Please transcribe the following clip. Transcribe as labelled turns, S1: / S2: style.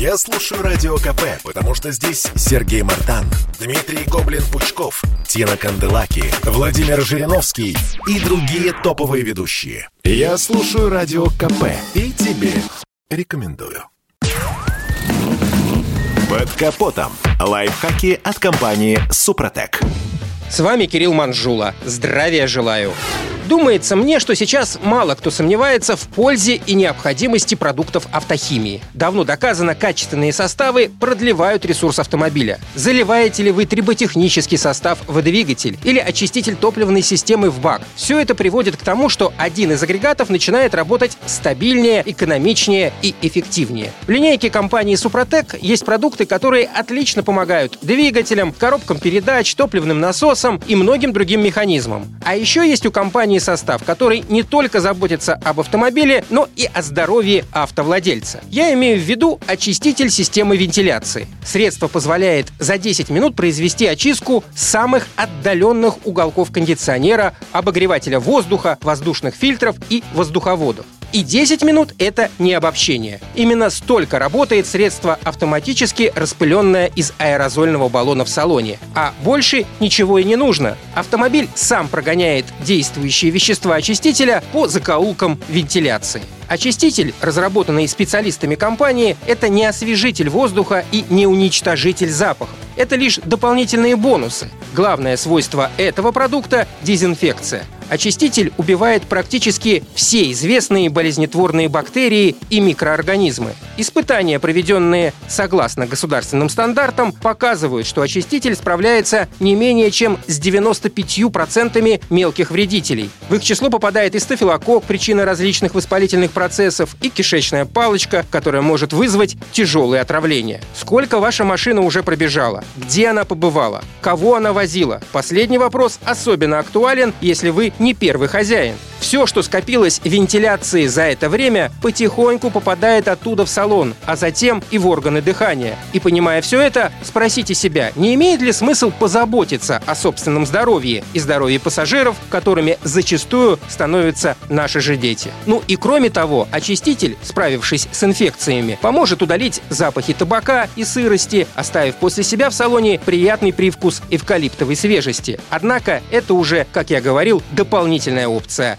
S1: Я слушаю Радио КП, потому что здесь Сергей Мартан, Дмитрий Гоблин-Пучков, Тина Канделаки, Владимир Жириновский и другие топовые ведущие. Я слушаю Радио КП и тебе рекомендую. Под капотом. Лайфхаки от компании «Супротек».
S2: С вами Кирилл Манжула. Здравия желаю. Думается мне, что сейчас мало кто сомневается в пользе и необходимости продуктов автохимии. Давно доказано, качественные составы продлевают ресурс автомобиля. Заливаете ли вы триботехнический состав в двигатель или очиститель топливной системы в бак? Все это приводит к тому, что один из агрегатов начинает работать стабильнее, экономичнее и эффективнее. В линейке компании Супротек есть продукты, которые отлично помогают двигателям, коробкам передач, топливным насосам и многим другим механизмам. А еще есть у компании состав, который не только заботится об автомобиле, но и о здоровье автовладельца. Я имею в виду очиститель системы вентиляции. Средство позволяет за 10 минут произвести очистку самых отдаленных уголков кондиционера, обогревателя воздуха, воздушных фильтров и воздуховодов. И 10 минут — это не обобщение. Именно столько работает средство автоматически распыленное из аэрозольного баллона в салоне. А больше ничего и не нужно. Автомобиль сам прогоняет действующие вещества очистителя по закоулкам вентиляции. Очиститель, разработанный специалистами компании, это не освежитель воздуха и не уничтожитель запахов. Это лишь дополнительные бонусы. Главное свойство этого продукта – дезинфекция – Очиститель убивает практически все известные болезнетворные бактерии и микроорганизмы. Испытания, проведенные согласно государственным стандартам, показывают, что очиститель справляется не менее чем с 95% мелких вредителей. В их число попадает и стафилококк, причина различных воспалительных процессов, и кишечная палочка, которая может вызвать тяжелые отравления. Сколько ваша машина уже пробежала? Где она побывала? Кого она возила? Последний вопрос особенно актуален, если вы не первый хозяин. Все, что скопилось в вентиляции за это время, потихоньку попадает оттуда в салон, а затем и в органы дыхания. И понимая все это, спросите себя, не имеет ли смысл позаботиться о собственном здоровье и здоровье пассажиров, которыми зачастую становятся наши же дети. Ну и кроме того, очиститель, справившись с инфекциями, поможет удалить запахи табака и сырости, оставив после себя в салоне приятный привкус эвкалиптовой свежести. Однако это уже, как я говорил, дополнительная опция.